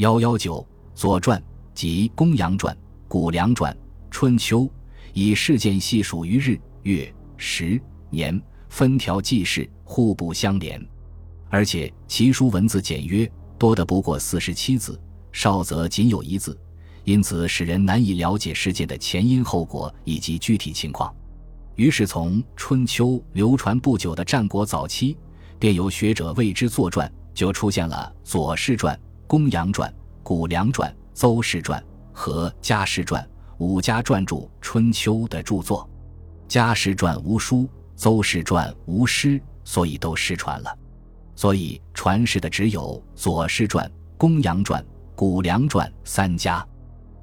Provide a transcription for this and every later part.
幺幺九，《左传》及《公羊传》《谷梁传》《春秋》，以事件细数于日、月、时、年，分条记事，互不相连。而且其书文字简约，多的不过四十七字，少则仅有一字，因此使人难以了解事件的前因后果以及具体情况。于是，从春秋流传不久的战国早期，便有学者为之作传，就出现了《左氏传》《公羊传》《谷梁传》《邹氏传》和《家氏传》五家传著春秋的著作。《家氏传》无书，《邹氏传》无诗，所以都失传了。所以传世的只有《左氏传》《公羊传》《谷梁传》三家，《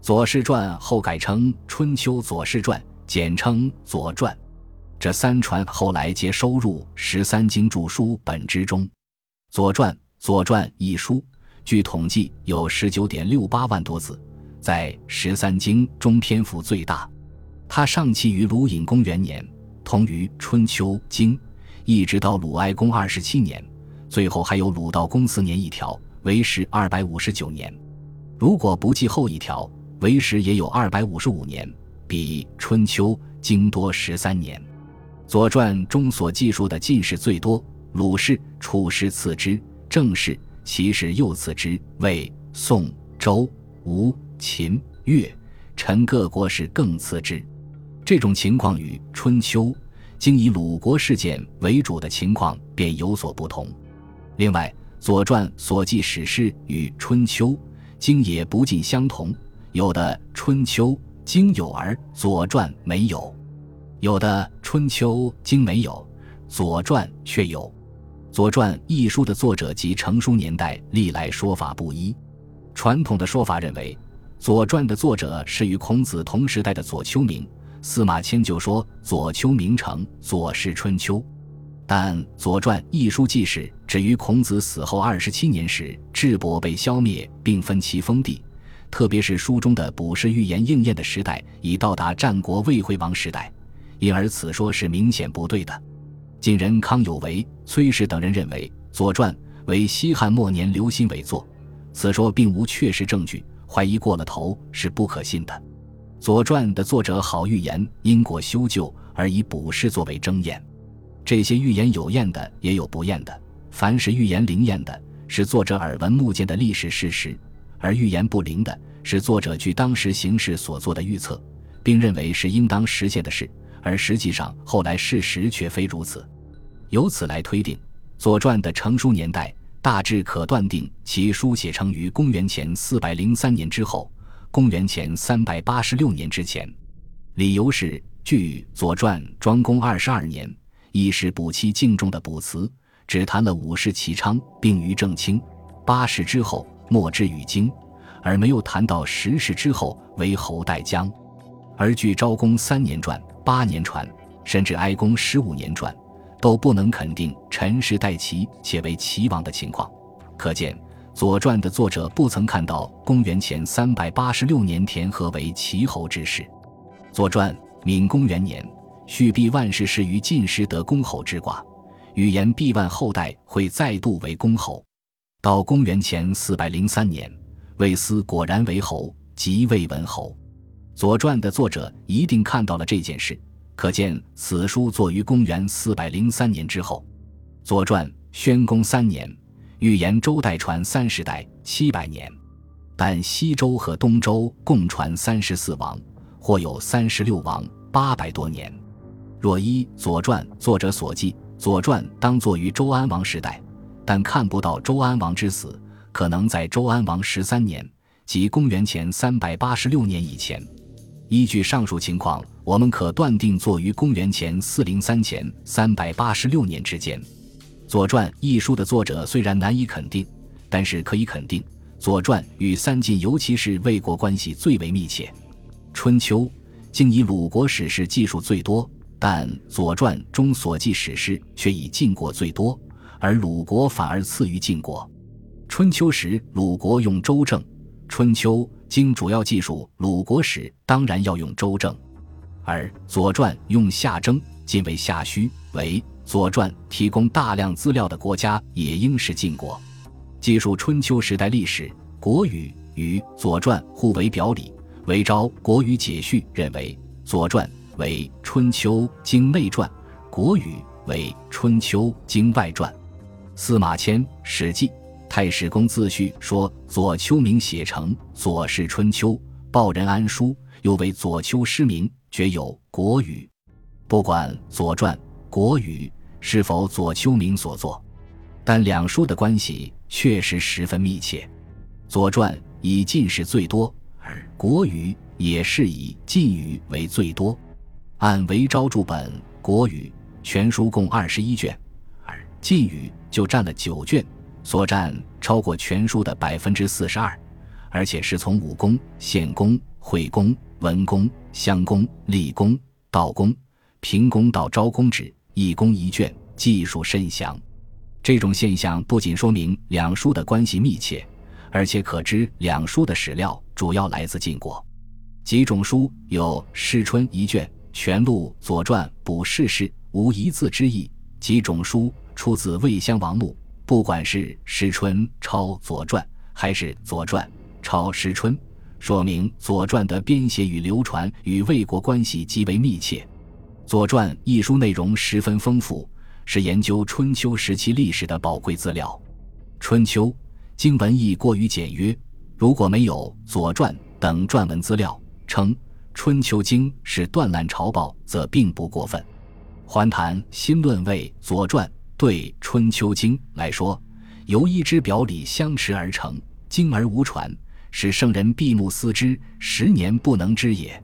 左氏传》后改称《春秋左氏传》，简称《左传》。这三传后来皆收入《十三经》注书本之中，《左传》《左传》一书，据统计有十九点六八万多字，在《十三经》中篇幅最大。它上契于鲁隐公元年，通于《春秋经》，一直到鲁哀公二十七年。最后还有鲁道公四年一条，为时二百五十九年。如果不计后一条，为时也有二百五十五年，比《春秋》经多十三年。《左传》中所记述的进士最多，鲁氏、楚氏次之，郑氏、齐氏又次之，魏、宋、周、吴、秦、越、陈各国是更次之。这种情况与《春秋》经以鲁国事件为主的情况便有所不同。另外，《左传》所记史事与《春秋》经也不尽相同，有的《春秋》经有而《左传》没有；有的《春秋》经没有，《左传》却有。《左传》一书的作者及成书年代历来说法不一。传统的说法认为，《左传》的作者是与孔子同时代的左丘明。司马迁就说：“左丘明成左氏春秋。”但《左传》一书记事止于孔子死后二十七年时，智伯被消灭，并分其封地。特别是书中的卜筮预言应验的时代已到达战国魏惠王时代，因而此说是明显不对的。晋人康有为、崔氏等人认为，《左传》为西汉末年刘歆伪作，此说并无确实证据，怀疑过了头是不可信的。《左传》的作者好预言因果修旧，而以卜筮作为征验。这些预言有验的，也有不验的。凡是预言灵验的，是作者耳闻目见的历史事实；而预言不灵的，是作者据当时形势所做的预测，并认为是应当实现的事，而实际上后来事实却非如此。由此来推定，《左传》的成书年代大致可断定其书写成于公元前四百零三年之后，公元前三百八十六年之前。理由是，据《左传》庄公二十二年。一是补期敬重的补词，只谈了五世齐昌并于正清；八世之后莫之于京，而没有谈到十世之后为侯代姜。而据昭公三年传、八年传，甚至哀公十五年传，都不能肯定陈氏代齐且为齐王的情况。可见《左传》的作者不曾看到公元前三百八十六年田和为齐侯之事。《左传》敏公元年。续毕万世是于晋时得公侯之卦，预言毕万后代会再度为公侯。到公元前四百零三年，魏斯果然为侯，即魏文侯。《左传》的作者一定看到了这件事，可见此书作于公元四百零三年之后。《左传》宣公三年，预言周代传三十代，七百年，但西周和东周共传三十四王，或有三十六王，八百多年。若依《左传》作者所记，《左传》当作于周安王时代，但看不到周安王之死，可能在周安王十三年，即公元前三百八十六年以前。依据上述情况，我们可断定作于公元前四零三前三百八十六年之间。《左传》一书的作者虽然难以肯定，但是可以肯定，《左传》与三晋，尤其是魏国关系最为密切。《春秋》竟以鲁国史事记述最多。但《左传》中所记史事却以晋国最多，而鲁国反而次于晋国。春秋时，鲁国用周正；春秋经主要记述鲁国史，当然要用周正；而《左传》用夏征，晋为夏虚，为《左传》提供大量资料的国家也应是晋国。记述春秋时代历史，国语与《左传》互为表里。韦昭《国语解序》认为，《左传》为《春秋经内传》，《国语》为《春秋经外传》。司马迁《史记·太史公自序》说：“左丘明写成《左氏春秋》，报任安书，又为左丘失明，厥有《国语》。不管《左传》《国语》是否左丘明所作，但两书的关系确实十分密切。《左传》以晋史最多，而《国语》也是以晋语为最多。按韦昭注本《国语》全书共二十一卷。而晋语就占了九卷，所占超过全书的百分之四十二，而且是从武功、献功、会功、文功、襄功、立功、道功、平功到招功止，一功一卷，技术甚详。这种现象不仅说明两书的关系密切，而且可知两书的史料主要来自晋国。几种书有《世春》一卷，全录《左传》补世事，无一字之意。几种书。出自魏襄王墓，不管是《诗春》抄《左传》，还是《左传》抄《诗春》，说明《左传》的编写与流传与魏国关系极为密切。《左传》一书内容十分丰富，是研究春秋时期历史的宝贵资料。春秋经文义过于简约，如果没有《左传》等传文资料称《春秋经》是断烂朝报，则并不过分。环谈新论为《左传》。对《春秋经》来说，由一之表里相持而成，经而无传，使圣人闭目思之，十年不能知也。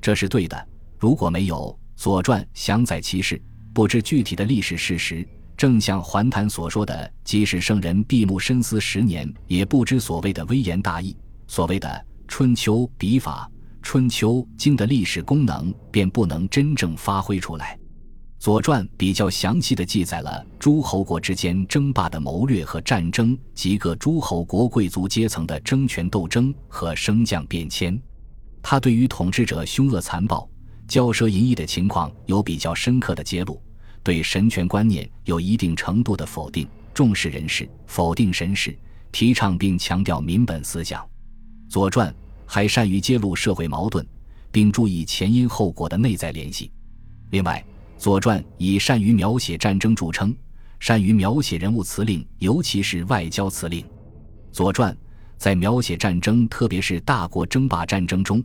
这是对的。如果没有《左传》详载其事，不知具体的历史事实，正像桓谭所说的，即使圣人闭目深思十年，也不知所谓的微言大义，所谓的《春秋》笔法，《春秋经》的历史功能便不能真正发挥出来。《左传》比较详细的记载了诸侯国之间争霸的谋略和战争，及各诸侯国贵族阶层的争权斗争和升降变迁。他对于统治者凶恶残暴、骄奢淫逸的情况有比较深刻的揭露，对神权观念有一定程度的否定，重视人事，否定神事，提倡并强调民本思想。《左传》还善于揭露社会矛盾，并注意前因后果的内在联系。另外，《左传》以善于描写战争著称，善于描写人物辞令，尤其是外交辞令。《左传》在描写战争，特别是大国争霸战争中，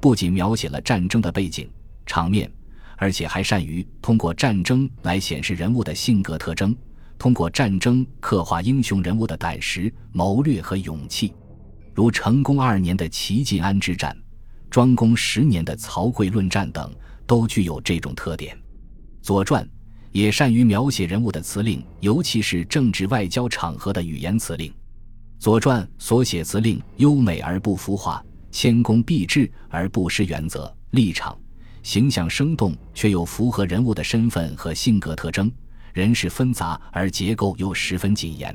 不仅描写了战争的背景、场面，而且还善于通过战争来显示人物的性格特征，通过战争刻画英雄人物的胆识、谋略和勇气。如成功二年的齐晋安之战，庄公十年的曹刿论战等，都具有这种特点。《左传》也善于描写人物的辞令，尤其是政治外交场合的语言辞令。《左传》所写辞令优美而不浮华，谦恭毕至而不失原则立场，形象生动却又符合人物的身份和性格特征，人事纷杂而结构又十分谨严。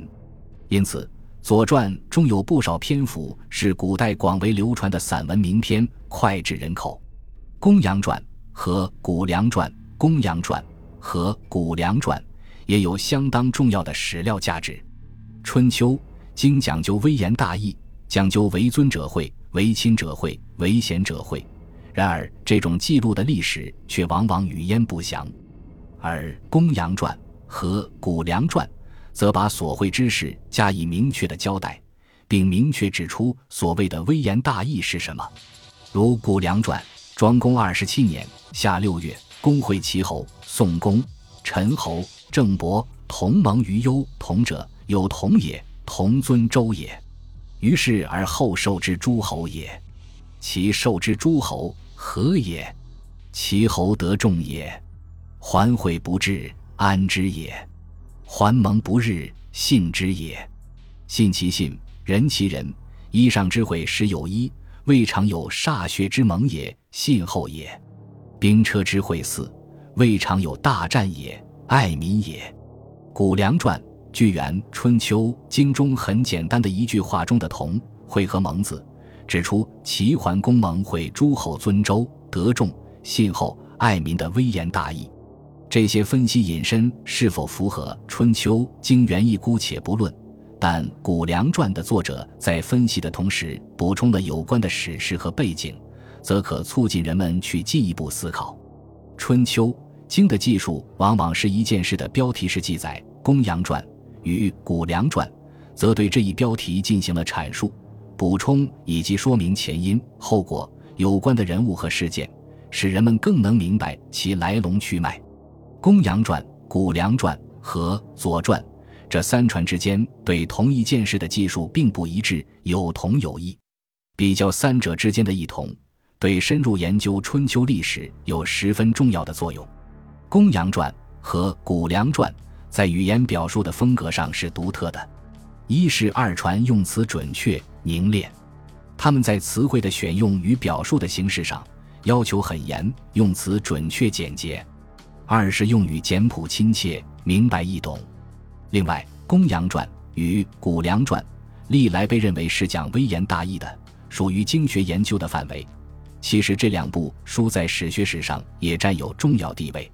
因此，《左传》中有不少篇幅是古代广为流传的散文名篇，脍炙人口。《公羊传》和《谷梁传》。《公羊传》和《谷梁传》也有相当重要的史料价值。《春秋》经讲究微言大义，讲究为尊者讳，为亲者讳，为贤者讳。然而，这种记录的历史却往往语焉不详。而《公羊传》和《谷梁传》则把所会之事加以明确的交代，并明确指出所谓的微言大义是什么。如《谷梁传》，庄公二十七年夏六月。公会齐侯、宋公、陈侯、郑伯同盟于幽，同者有同也，同尊周也。于是而后受之诸侯也。其受之诸侯何也？其侯得众也。桓悔不至，安之也；桓盟不日，信之也。信其信，仁其仁。衣上之会实有一，未尝有歃血之盟也，信后也。兵车之会祀，未尝有大战也，爱民也。《谷梁传》据原《春秋经》中很简单的一句话中的“同会”和“盟”字，指出齐桓公盟会诸侯尊周得众信厚爱民的微言大义。这些分析引申是否符合《春秋经》原意，姑且不论，但《谷梁传》的作者在分析的同时，补充了有关的史实和背景，则可促进人们去进一步思考。《春秋》经的记述往往是一件事的标题式记载，《公羊传》与《谷梁传》则对这一标题进行了阐述、补充以及说明前因后果、有关的人物和事件，使人们更能明白其来龙去脉。《公羊传》《谷梁传》和《左传》。这三传之间对同一件事的技术并不一致，有同有异。比较三者之间的异同，对深入研究春秋历史有十分重要的作用。《公羊传》和《谷梁传》在语言表述的风格上是独特的。一是二传用词准确凝练，他们在词汇的选用与表述的形式上要求很严，用词准确简洁；二是用语简朴亲切，明白易懂。另外，《公羊传》与《谷梁传》历来被认为是讲微言大义的，属于经学研究的范围。其实，这两部书在史学史上也占有重要地位。